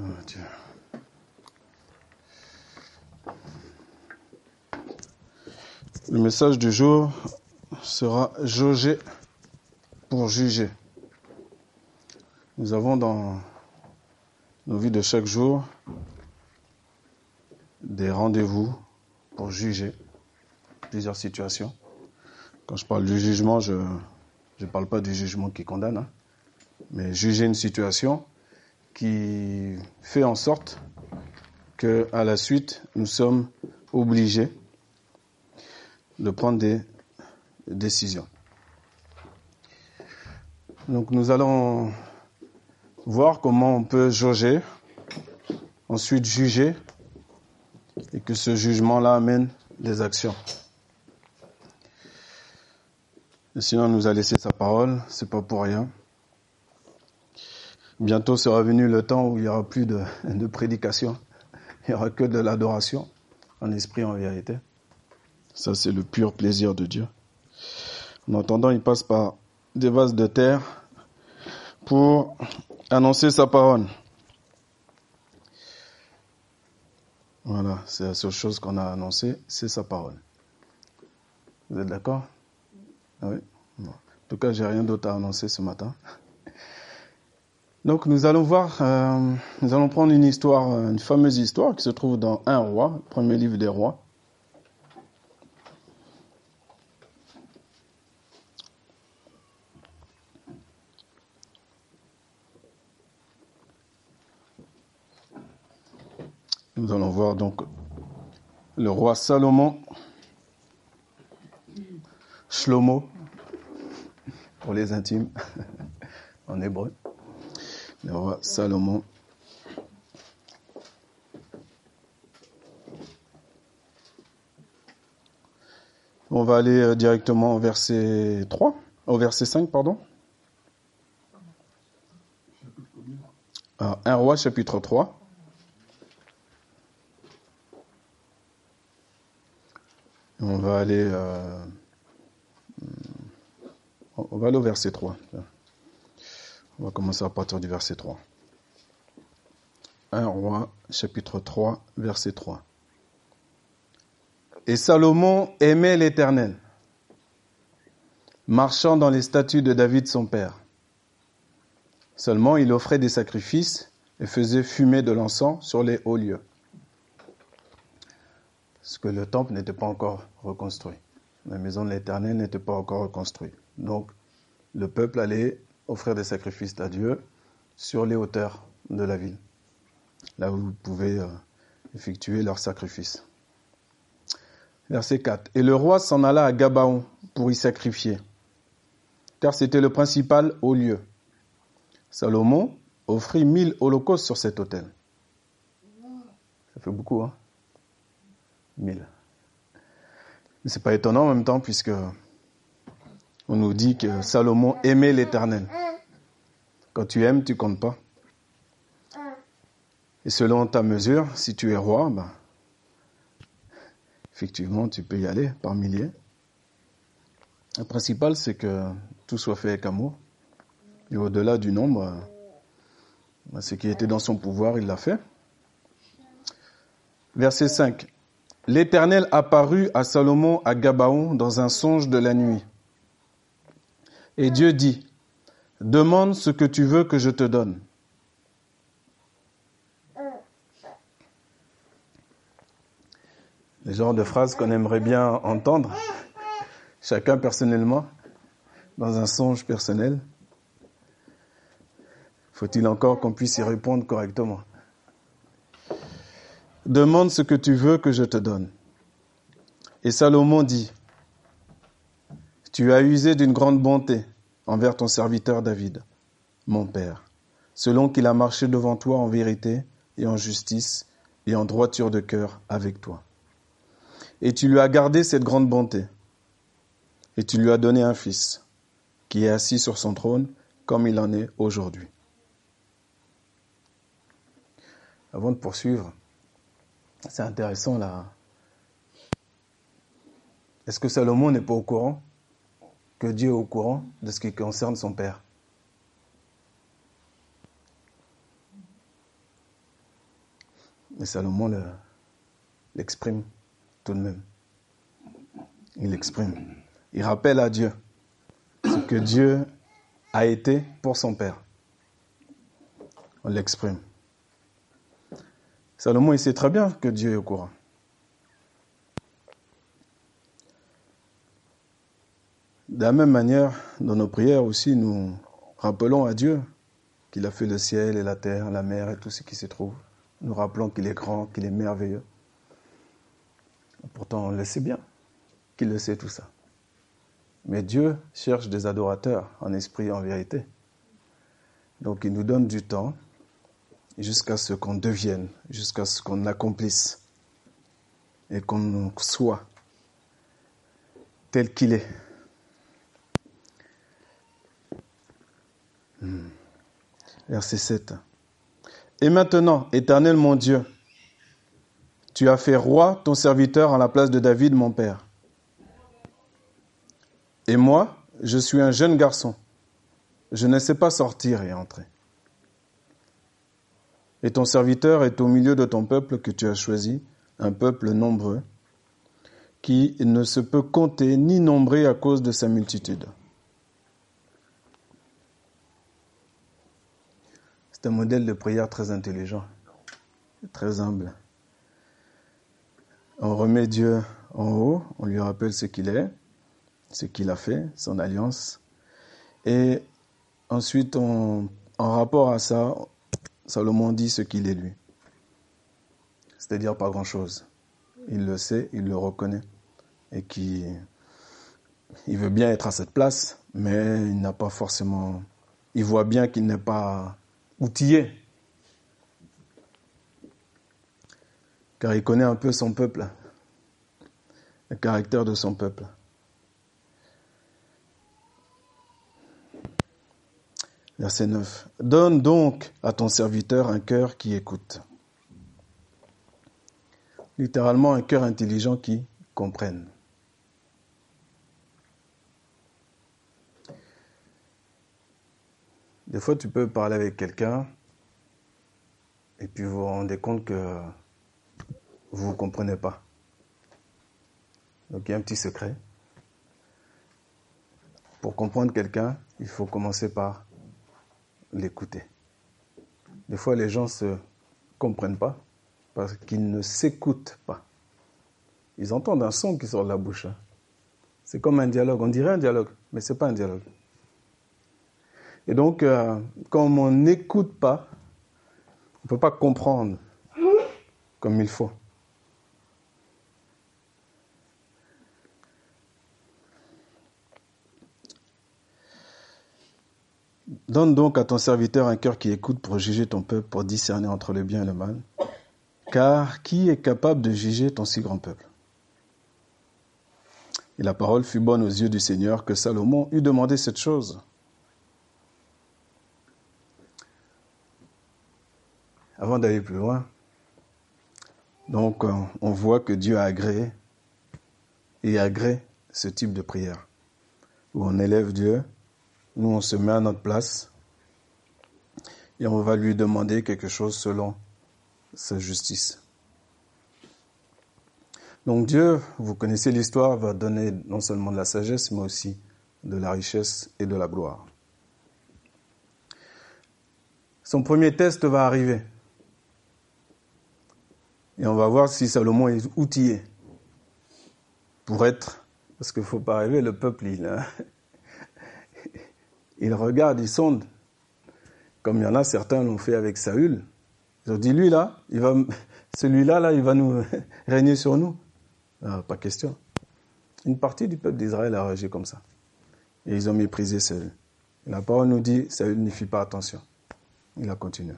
Oh. Le message du jour sera jauger pour juger. Nous avons dans nos vies de chaque jour des rendez-vous pour juger plusieurs situations. Quand je parle du jugement, je ne parle pas du jugement qui condamne, hein, mais juger une situation qui fait en sorte que à la suite nous sommes obligés de prendre des décisions. Donc nous allons voir comment on peut jauger, ensuite juger, et que ce jugement-là amène des actions. Le Seigneur nous a laissé sa parole, c'est pas pour rien. Bientôt sera venu le temps où il n'y aura plus de, prédication, il n'y aura que de l'adoration, en esprit, en vérité. Ça, c'est le pur plaisir de Dieu. En attendant, il passe par des vases de terre pour annoncer sa parole. Voilà, c'est la seule chose qu'on a annoncée, c'est sa parole. Vous êtes d'accord? Ah Oui? En tout cas, j'ai rien d'autre à annoncer ce matin. Donc, nous allons voir, euh, nous allons prendre une histoire, une fameuse histoire qui se trouve dans Un roi, premier livre des rois. Nous allons voir donc le roi Salomon, Shlomo, pour les intimes, en hébreu. Le roi Salomon. On va aller euh, directement au verset 3, au verset 5, pardon. Alors, 1 roi chapitre 3. On va aller, euh, on va aller au verset 3. On va commencer à partir du verset 3. 1 roi, chapitre 3, verset 3. Et Salomon aimait l'Éternel, marchant dans les statuts de David son père. Seulement il offrait des sacrifices et faisait fumer de l'encens sur les hauts lieux parce que le temple n'était pas encore reconstruit. La maison de l'Éternel n'était pas encore reconstruite. Donc, le peuple allait offrir des sacrifices à Dieu sur les hauteurs de la ville, là où vous pouvez euh, effectuer leurs sacrifices. Verset 4. Et le roi s'en alla à Gabaon pour y sacrifier, car c'était le principal haut lieu. Salomon offrit mille holocaustes sur cet autel. Ça fait beaucoup, hein? 1000. Mais c'est pas étonnant en même temps puisque on nous dit que Salomon aimait l'Éternel. Quand tu aimes, tu comptes pas. Et selon ta mesure, si tu es roi, ben, effectivement, tu peux y aller par milliers. Le principal, c'est que tout soit fait avec amour. Et au-delà du nombre, ben, ce qui était dans son pouvoir, il l'a fait. Verset 5. L'Éternel apparut à Salomon à Gabaon dans un songe de la nuit. Et Dieu dit, demande ce que tu veux que je te donne. Le genre de phrase qu'on aimerait bien entendre, chacun personnellement, dans un songe personnel. Faut-il encore qu'on puisse y répondre correctement? Demande ce que tu veux que je te donne. Et Salomon dit, Tu as usé d'une grande bonté envers ton serviteur David, mon père, selon qu'il a marché devant toi en vérité et en justice et en droiture de cœur avec toi. Et tu lui as gardé cette grande bonté. Et tu lui as donné un fils, qui est assis sur son trône comme il en est aujourd'hui. Avant de poursuivre, c'est intéressant là. Est-ce que Salomon n'est pas au courant? Que Dieu est au courant de ce qui concerne son père Et Salomon l'exprime tout de même. Il l'exprime. Il rappelle à Dieu ce que Dieu a été pour son père. On l'exprime. Salomon, il sait très bien que Dieu est au courant. De la même manière, dans nos prières aussi, nous rappelons à Dieu qu'il a fait le ciel et la terre, la mer et tout ce qui se trouve. Nous rappelons qu'il est grand, qu'il est merveilleux. Pourtant, on le sait bien qu'il le sait tout ça. Mais Dieu cherche des adorateurs en esprit et en vérité. Donc il nous donne du temps jusqu'à ce qu'on devienne, jusqu'à ce qu'on accomplisse et qu'on soit tel qu'il est. Verset 7. Et maintenant, éternel mon Dieu, tu as fait roi ton serviteur en la place de David mon père. Et moi, je suis un jeune garçon. Je ne sais pas sortir et entrer. Et ton serviteur est au milieu de ton peuple que tu as choisi, un peuple nombreux, qui ne se peut compter ni nombrer à cause de sa multitude. C'est un modèle de prière très intelligent, très humble. On remet Dieu en haut, on lui rappelle ce qu'il est, ce qu'il a fait, son alliance. Et ensuite, en rapport à ça, Salomon dit ce qu'il est lui. C'est-à-dire pas grand-chose. Il le sait, il le reconnaît. Et qu'il il veut bien être à cette place, mais il n'a pas forcément... Il voit bien qu'il n'est pas outillé. Car il connaît un peu son peuple, le caractère de son peuple. Verset 9. Donne donc à ton serviteur un cœur qui écoute. Littéralement un cœur intelligent qui comprenne. Des fois, tu peux parler avec quelqu'un et puis vous vous rendez compte que vous ne comprenez pas. Donc il y a un petit secret. Pour comprendre quelqu'un, il faut commencer par l'écouter. Des fois, les gens ne se comprennent pas parce qu'ils ne s'écoutent pas. Ils entendent un son qui sort de la bouche. Hein. C'est comme un dialogue. On dirait un dialogue, mais ce n'est pas un dialogue. Et donc, euh, comme on n'écoute pas, on ne peut pas comprendre comme il faut. Donne donc à ton serviteur un cœur qui écoute pour juger ton peuple, pour discerner entre le bien et le mal. Car qui est capable de juger ton si grand peuple? Et la parole fut bonne aux yeux du Seigneur que Salomon eût demandé cette chose. Avant d'aller plus loin, donc euh, on voit que Dieu a agréé et agrée ce type de prière, où on élève Dieu, nous on se met à notre place et on va lui demander quelque chose selon sa justice. Donc Dieu, vous connaissez l'histoire, va donner non seulement de la sagesse, mais aussi de la richesse et de la gloire. Son premier test va arriver. Et on va voir si Salomon est outillé pour être, parce qu'il ne faut pas rêver, le peuple, il, hein. il regarde, il sonde, comme il y en a certains l'ont fait avec Saül. Ils ont dit, lui là, il va, celui-là, là, il va nous régner sur nous. Ah, pas question. Une partie du peuple d'Israël a réagi comme ça. Et ils ont méprisé Saül. la parole nous dit, Saül n'y fit pas attention. Il a continué.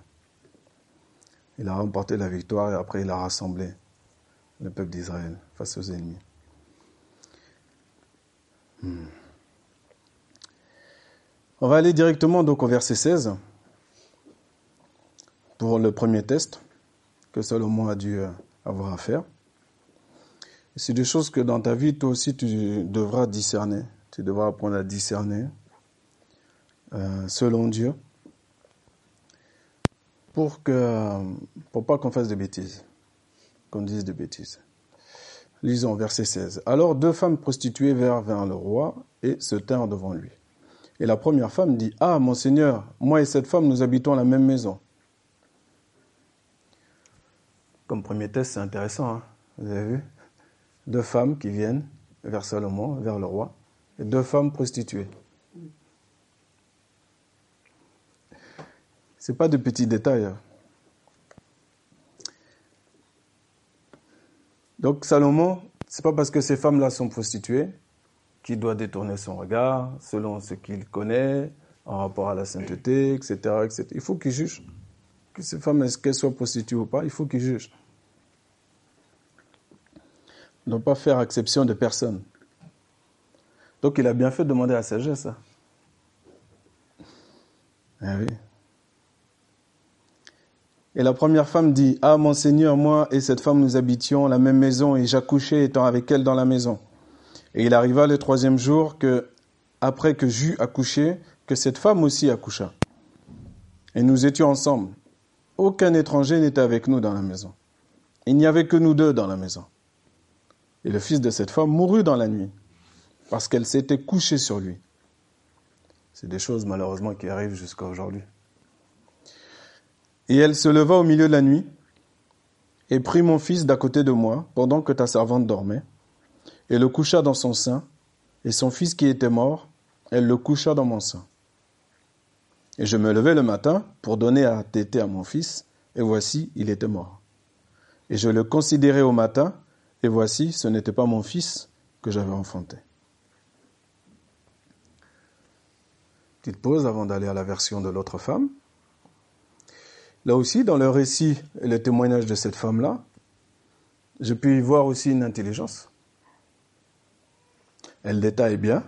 Il a remporté la victoire et après il a rassemblé le peuple d'Israël face aux ennemis. Hmm. On va aller directement donc au verset 16 pour le premier test que Salomon a dû euh, avoir à faire. C'est des choses que dans ta vie, toi aussi, tu devras discerner. Tu devras apprendre à discerner euh, selon Dieu pour que, pour pas qu'on fasse des bêtises, qu'on dise des bêtises. Lisons verset 16. Alors deux femmes prostituées vinrent vers le roi et se tinrent devant lui. Et la première femme dit, Ah, mon Seigneur, moi et cette femme, nous habitons la même maison. Comme premier test, c'est intéressant, hein. vous avez vu? Deux femmes qui viennent vers Salomon, vers le roi, et deux femmes prostituées. C'est pas de petits détails. Hein. Donc Salomon, c'est pas parce que ces femmes-là sont prostituées qu'il doit détourner son regard selon ce qu'il connaît en rapport à la sainteté, etc. etc. Il faut qu'il juge. Que ces femmes, est-ce soient prostituées ou pas, il faut qu'il juge. Ne pas faire exception de personne. Donc il a bien fait de demander la sagesse. Ah oui. Et la première femme dit, Ah mon Seigneur, moi et cette femme nous habitions la même maison et j'accouchais étant avec elle dans la maison. Et il arriva le troisième jour que, après que j'eus accouché, que cette femme aussi accoucha. Et nous étions ensemble. Aucun étranger n'était avec nous dans la maison. Il n'y avait que nous deux dans la maison. Et le fils de cette femme mourut dans la nuit, parce qu'elle s'était couchée sur lui. C'est des choses malheureusement qui arrivent jusqu'à aujourd'hui. Et elle se leva au milieu de la nuit et prit mon fils d'à côté de moi pendant que ta servante dormait, et le coucha dans son sein, et son fils qui était mort, elle le coucha dans mon sein. Et je me levai le matin pour donner à téter à mon fils, et voici, il était mort. Et je le considérai au matin, et voici, ce n'était pas mon fils que j'avais enfanté. Petite pause avant d'aller à la version de l'autre femme. Là aussi, dans le récit et le témoignage de cette femme-là, je puis y voir aussi une intelligence. Elle détaille bien,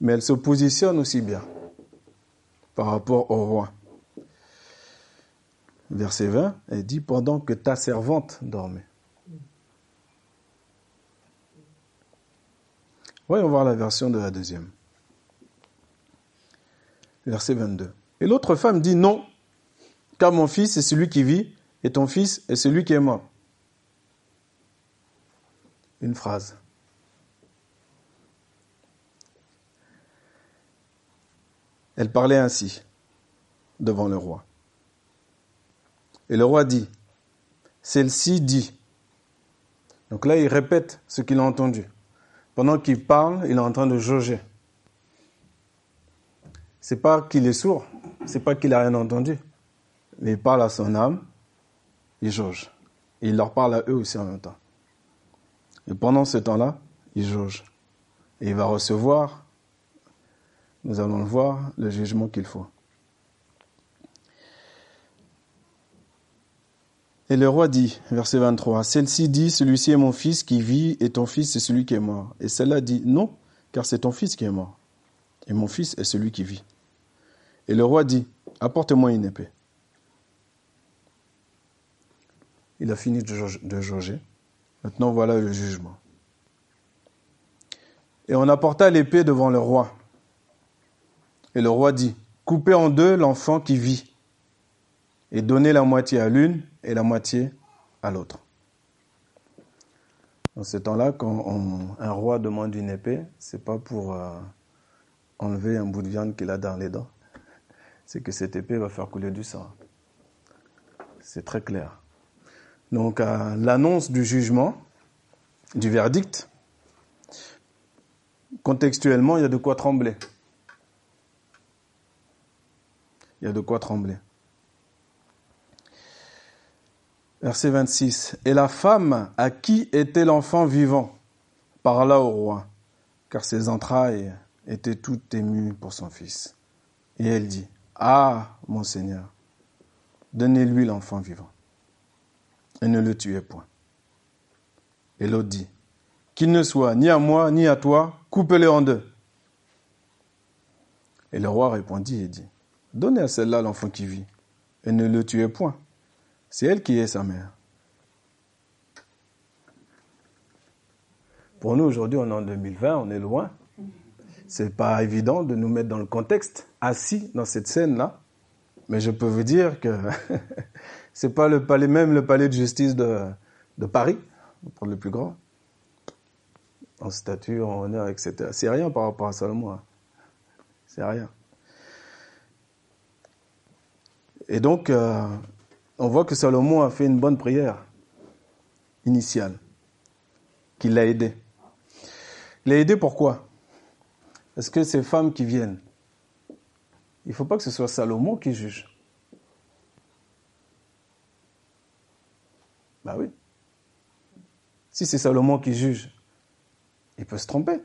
mais elle se positionne aussi bien par rapport au roi. Verset 20, elle dit Pendant que ta servante dormait. Voyons voir la version de la deuxième. Verset 22. Et l'autre femme dit non, car mon fils est celui qui vit et ton fils est celui qui est mort. Une phrase. Elle parlait ainsi devant le roi. Et le roi dit, celle-ci dit. Donc là, il répète ce qu'il a entendu. Pendant qu'il parle, il est en train de jauger. C'est pas qu'il est sourd, c'est pas qu'il a rien entendu, mais il parle à son âme, il jauge. Et il leur parle à eux aussi en même temps. Et pendant ce temps-là, il jauge. Et il va recevoir, nous allons le voir, le jugement qu'il faut. Et le roi dit, verset 23, Celle-ci dit, celui-ci est mon fils qui vit et ton fils est celui qui est mort. Et celle-là dit, non, car c'est ton fils qui est mort. Et mon fils est celui qui vit. Et le roi dit, apporte-moi une épée. Il a fini de jauger. Maintenant voilà le jugement. Et on apporta l'épée devant le roi. Et le roi dit, coupez en deux l'enfant qui vit, et donnez la moitié à l'une et la moitié à l'autre. Dans ce temps-là, quand un roi demande une épée, c'est pas pour euh, enlever un bout de viande qu'il a dans les dents c'est que cette épée va faire couler du sang. C'est très clair. Donc, à l'annonce du jugement, du verdict, contextuellement, il y a de quoi trembler. Il y a de quoi trembler. Verset 26. Et la femme à qui était l'enfant vivant parla au roi, car ses entrailles étaient toutes émues pour son fils. Et elle dit, ah, mon Seigneur, donnez-lui l'enfant vivant et ne le tuez point. Et l'autre dit, qu'il ne soit ni à moi ni à toi, coupez-le en deux. Et le roi répondit et dit, donnez à celle-là l'enfant qui vit et ne le tuez point. C'est elle qui est sa mère. Pour nous, aujourd'hui, on est en 2020, on est loin c'est pas évident de nous mettre dans le contexte, assis dans cette scène-là, Mais je peux vous dire que c'est pas le palais, même le palais de justice de, de Paris, pour le plus grand, en statut, en honneur, etc. C'est rien par rapport à Salomon. C'est rien. Et donc, euh, on voit que Salomon a fait une bonne prière initiale, qui l'a aidé. Il l'a aidé pourquoi? Parce que ces femmes qui viennent, il ne faut pas que ce soit Salomon qui juge? Bah oui. Si c'est Salomon qui juge, il peut se tromper.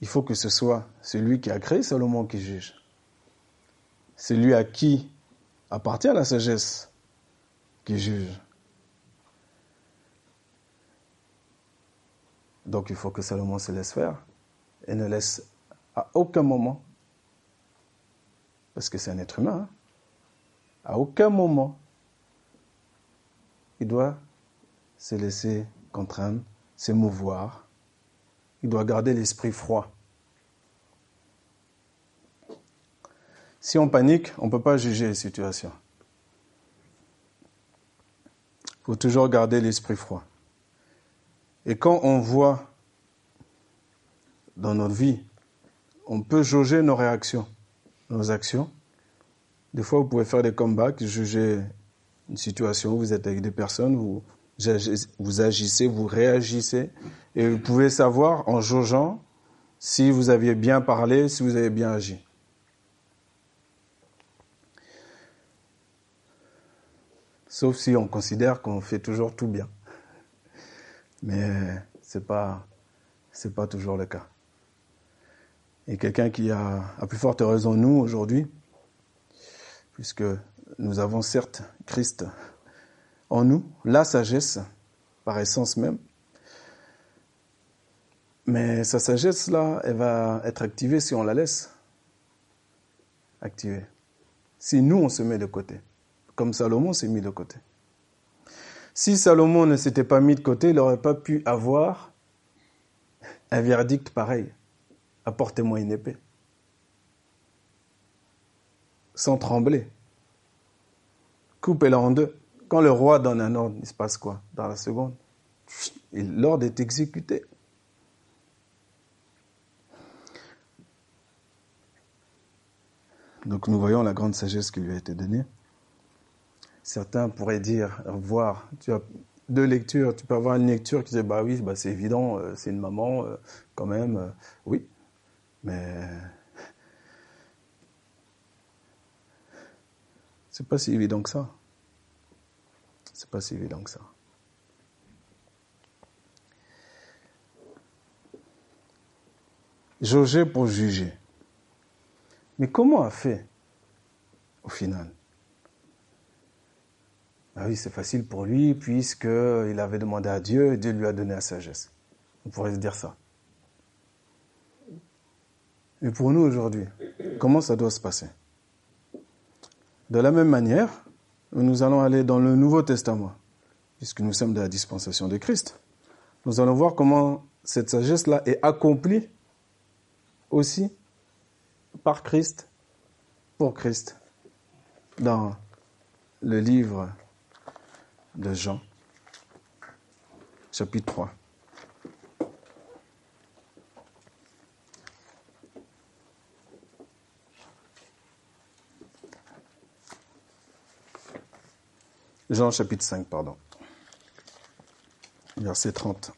Il faut que ce soit celui qui a créé Salomon qui juge. Celui à qui appartient la sagesse qui juge. Donc il faut que Salomon se laisse faire et ne laisse à aucun moment, parce que c'est un être humain, hein, à aucun moment, il doit se laisser contraindre, s'émouvoir, il doit garder l'esprit froid. Si on panique, on ne peut pas juger les situations. Il faut toujours garder l'esprit froid. Et quand on voit dans notre vie, on peut jauger nos réactions, nos actions. Des fois, vous pouvez faire des comebacks, juger une situation, vous êtes avec des personnes, vous, vous agissez, vous réagissez, et vous pouvez savoir en jaugeant si vous aviez bien parlé, si vous avez bien agi. Sauf si on considère qu'on fait toujours tout bien. Mais pas, c'est pas toujours le cas. Et quelqu'un qui a, plus forte raison nous aujourd'hui, puisque nous avons certes Christ en nous, la sagesse, par essence même, mais sa sagesse là, elle va être activée si on la laisse activer. Si nous on se met de côté, comme Salomon s'est mis de côté. Si Salomon ne s'était pas mis de côté, il n'aurait pas pu avoir un verdict pareil apportez-moi une épée. Sans trembler. Coupez-la en deux. Quand le roi donne un ordre, il se passe quoi Dans la seconde, l'ordre est exécuté. Donc nous voyons la grande sagesse qui lui a été donnée. Certains pourraient dire, voir, tu as deux lectures, tu peux avoir une lecture qui dit, bah oui, bah c'est évident, euh, c'est une maman, euh, quand même, euh, oui, mais c'est pas si évident que ça. C'est pas si évident que ça. Jauger pour juger. Mais comment a fait au final? Ah oui, c'est facile pour lui puisqu'il avait demandé à Dieu et Dieu lui a donné la sagesse. On pourrait se dire ça. Et pour nous aujourd'hui, comment ça doit se passer? De la même manière, nous allons aller dans le Nouveau Testament, puisque nous sommes de la dispensation de Christ. Nous allons voir comment cette sagesse-là est accomplie aussi par Christ, pour Christ, dans le livre de Jean, chapitre 3. Jean chapitre 5, pardon. Verset 30.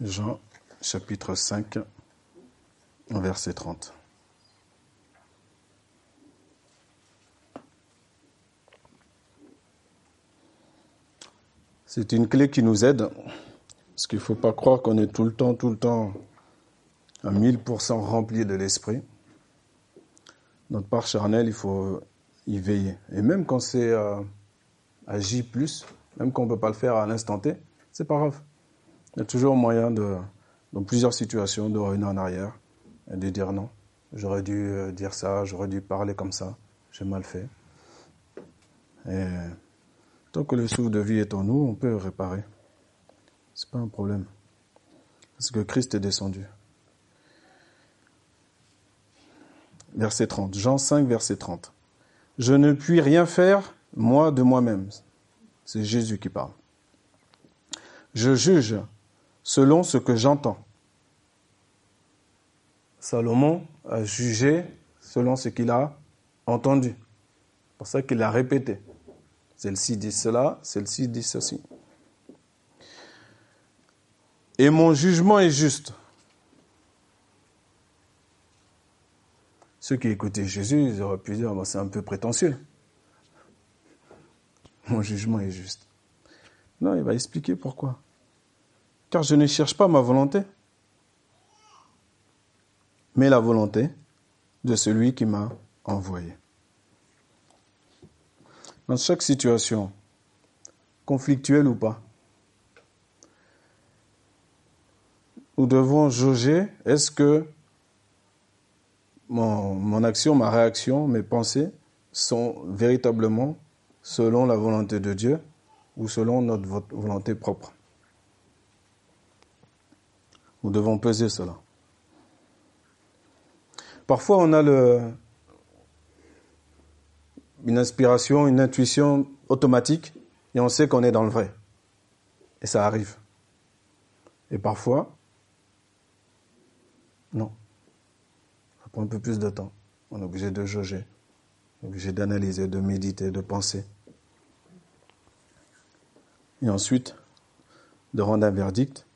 Jean chapitre 5, verset 30. C'est une clé qui nous aide, parce qu'il ne faut pas croire qu'on est tout le temps, tout le temps à 1000% rempli de l'esprit. Notre part charnelle, il faut y veiller. Et même quand c'est euh, agi plus, même quand on ne peut pas le faire à l'instant T, c'est pas grave. Il y a toujours moyen de, dans plusieurs situations, de revenir en arrière de dire non. J'aurais dû euh, dire ça, j'aurais dû parler comme ça, j'ai mal fait. Et Tant que le souffle de vie est en nous, on peut réparer. C'est pas un problème. Parce que Christ est descendu. Verset 30. Jean 5, verset 30. Je ne puis rien faire, moi, de moi-même. C'est Jésus qui parle. Je juge selon ce que j'entends. Salomon a jugé selon ce qu'il a entendu. C'est pour ça qu'il a répété. Celle-ci dit cela, celle-ci dit ceci. Et mon jugement est juste. Ceux qui écoutaient Jésus, ils auraient pu dire, c'est un peu prétentieux. Mon jugement est juste. Non, il va expliquer pourquoi. Car je ne cherche pas ma volonté, mais la volonté de celui qui m'a envoyé. Dans chaque situation, conflictuelle ou pas, nous devons jauger, est-ce que mon, mon, action, ma réaction, mes pensées sont véritablement selon la volonté de Dieu ou selon notre volonté propre. Nous devons peser cela. Parfois, on a le, une inspiration, une intuition automatique et on sait qu'on est dans le vrai. Et ça arrive. Et parfois, non. Ça prend un peu plus de temps. On est obligé de jauger, obligé d'analyser, de méditer, de penser. Et ensuite, de rendre un verdict.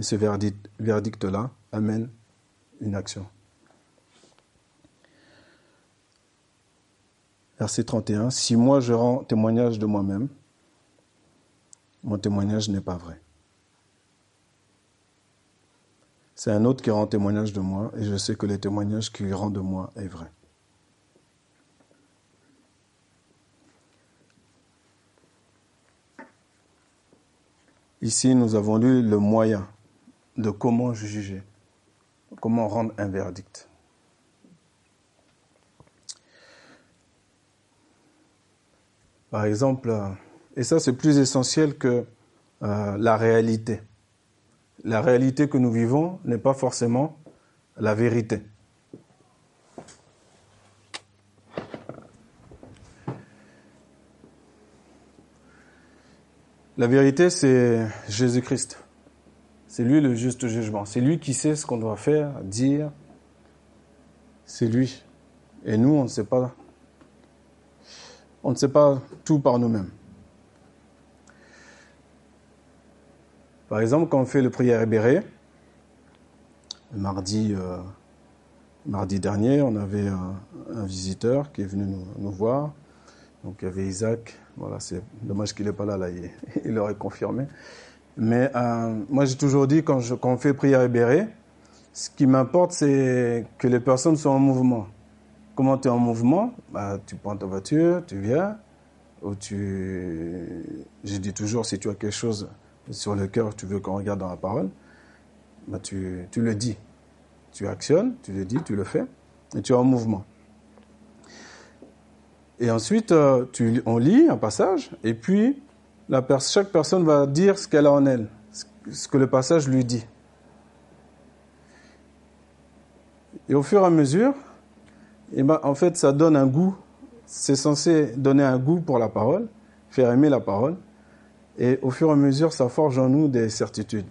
Et ce verdict-là amène une action. Verset 31, si moi je rends témoignage de moi-même, mon témoignage n'est pas vrai. C'est un autre qui rend témoignage de moi et je sais que le témoignage qu'il rend de moi est vrai. Ici, nous avons lu le moyen de comment juger, comment rendre un verdict. Par exemple, et ça c'est plus essentiel que euh, la réalité. La réalité que nous vivons n'est pas forcément la vérité. La vérité, c'est Jésus-Christ. C'est lui le juste jugement. C'est lui qui sait ce qu'on doit faire, dire. C'est lui. Et nous, on ne sait pas on ne sait pas tout par nous-mêmes. Par exemple, quand on fait le prière ébéré, mardi, euh, mardi dernier, on avait un, visiteur qui est venu nous, voir. Donc il y avait Isaac. Voilà, c'est dommage qu'il n'est pas là, il, aurait confirmé. Mais euh, moi, j'ai toujours dit, quand, on fait prière ébérée, ce qui m'importe, c'est que les personnes soient en mouvement. Comment tu es en mouvement? Bah, Tu prends ta voiture, tu viens, ou tu... Je dis toujours, si tu as quelque chose sur le cœur, tu veux qu'on regarde dans la parole, bah, tu, le dis. Tu actionnes, tu le dis, tu le fais, et tu es en mouvement. Et ensuite, euh, tu, on lit un passage, et puis chaque personne va dire ce qu'elle a en elle, ce que le passage lui dit. Et au fur et à mesure, eh ben, en fait, ça donne un goût. C'est censé donner un goût pour la parole, faire aimer la parole. Et au fur et à mesure, ça forge en nous des certitudes.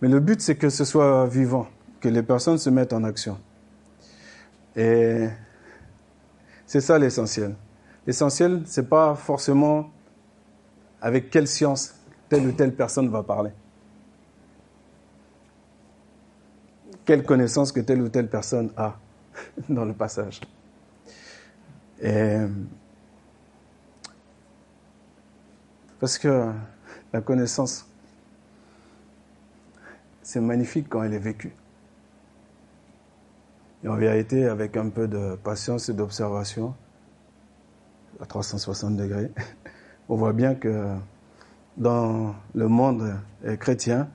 Mais le but, c'est que ce soit vivant, que les personnes se mettent en action. Et c'est ça l'essentiel. L'essentiel, c'est pas forcément avec quelle science telle ou telle personne va parler. Quelle connaissance que telle ou telle personne a. dans le passage. Et parce que la connaissance, c'est magnifique quand elle est vécue. Et en vérité, avec un peu de patience et d'observation, à 360 degrés, on voit bien que dans le monde chrétien,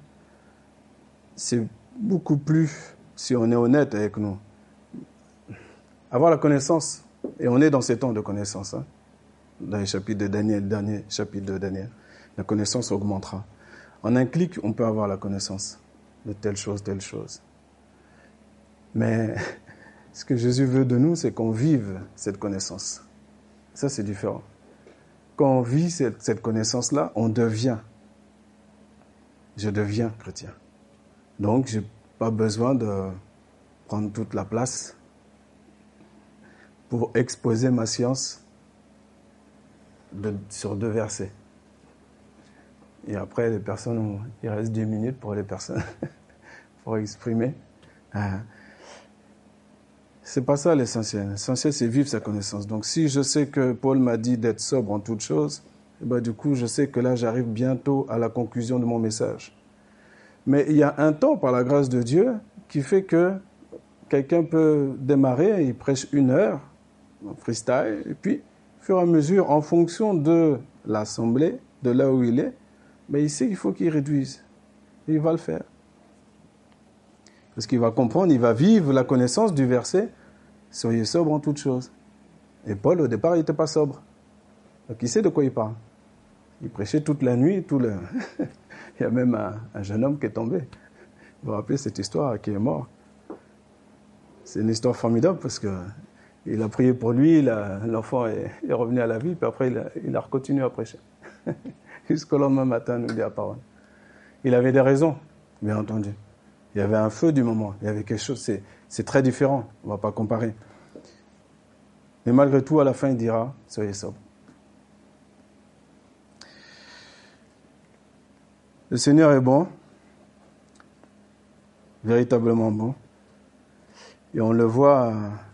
c'est beaucoup plus, si on est honnête avec nous, avoir la connaissance, et on est dans ces temps de connaissance, hein. dans les chapitres de Daniel, dernier chapitre de Daniel. La connaissance augmentera. En un clic, on peut avoir la connaissance de telle chose, telle chose. Mais ce que Jésus veut de nous, c'est qu'on vive cette connaissance. Ça, c'est différent. Quand on vit cette, cette connaissance-là, on devient. Je deviens chrétien. Donc, je n'ai pas besoin de prendre toute la place pour exposer ma science sur deux versets. Et après, les personnes, il reste 10 minutes pour les personnes pour exprimer. Ah. C'est pas ça l'essentiel. L'essentiel, c'est vivre sa connaissance. Donc, si je sais que Paul m'a dit d'être sobre en toutes choses, eh ben, du coup, je sais que là, j'arrive bientôt à la conclusion de mon message. Mais il y a un temps, par la grâce de Dieu, qui fait que quelqu'un peut démarrer, il prêche une heure, freestyle, et puis, au fur et à mesure, en fonction de l'assemblée, de là où il est, mais il sait qu'il faut qu'il réduise. Il va le faire. Parce qu'il va comprendre, il va vivre la connaissance du verset Soyez sobre en toutes choses. Et Paul, au départ, il n'était pas sobre. Donc il sait de quoi il parle. Il prêchait toute la nuit, tout le... il y a même un, jeune homme qui est tombé. Vous vous rappelez cette histoire qui est mort? C'est une histoire formidable parce que il a prié pour lui, l'enfant est, revenu à la vie, puis après il a, continué à prêcher. jusqu'au lendemain matin, nous dit la parole. Il avait des raisons, bien entendu. Il y avait un feu du moment, il y avait quelque chose, c'est très différent, on ne va pas comparer. Mais malgré tout, à la fin, il dira, soyez sobre. Le Seigneur est bon, véritablement bon. Et on le voit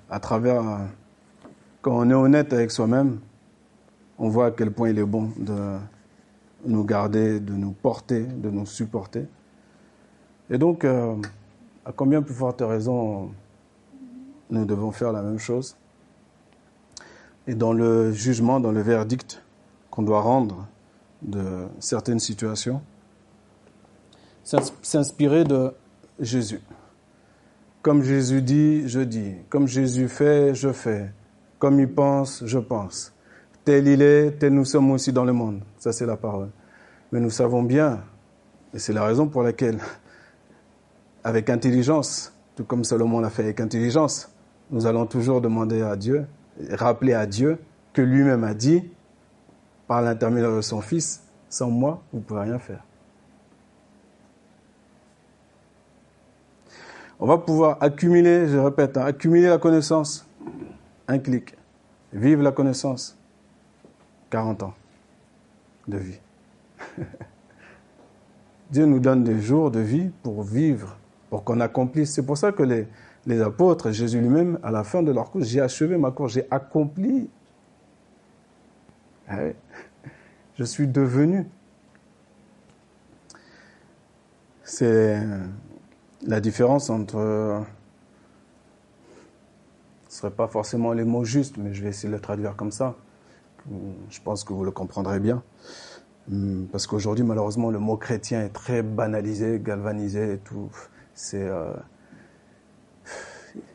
à travers, quand on est honnête avec soi-même, on voit à quel point il est bon de, nous garder, de nous porter, de nous supporter. Et donc, euh, à combien plus forte raison nous devons faire la même chose? Et dans le jugement, dans le verdict qu'on doit rendre de certaines situations, s'inspirer de Jésus. Comme Jésus dit, je dis. Comme Jésus fait, je fais. Comme il pense, je pense. Tel il est, tel nous sommes aussi dans le monde. Ça, c'est la parole. Mais nous savons bien, et c'est la raison pour laquelle, avec intelligence, tout comme Salomon l'a fait avec intelligence, nous allons toujours demander à Dieu, rappeler à Dieu que lui-même a dit, par l'intermédiaire de son Fils, sans moi, vous ne pouvez rien faire. On va pouvoir accumuler, je répète, hein, accumuler la connaissance. Un clic. Vive la connaissance. 40 ans de vie. Dieu nous donne des jours de vie pour vivre, pour qu'on accomplisse. C'est pour ça que les, les apôtres, Jésus lui-même, à la fin de leur course, j'ai achevé ma course, j'ai accompli. Ah Je suis devenu. C'est la différence entre. Ce ne serait pas forcément les mots justes, mais je vais essayer de le traduire comme ça. Je pense que vous le comprendrez bien. Hum, parce qu'aujourd'hui, malheureusement, le mot chrétien est très banalisé, galvanisé et tout. C'est, euh,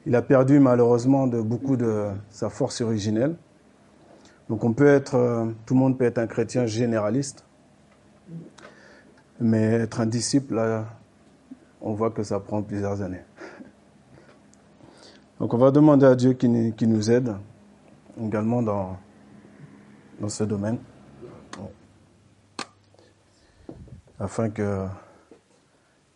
il a perdu malheureusement de beaucoup de sa force originelle. Donc on peut être, euh, tout le monde peut être un chrétien généraliste, mais être un disciple, on voit que ça prend plusieurs années. Donc on va demander à Dieu qui nous aide également dans dans ce domaine, afin que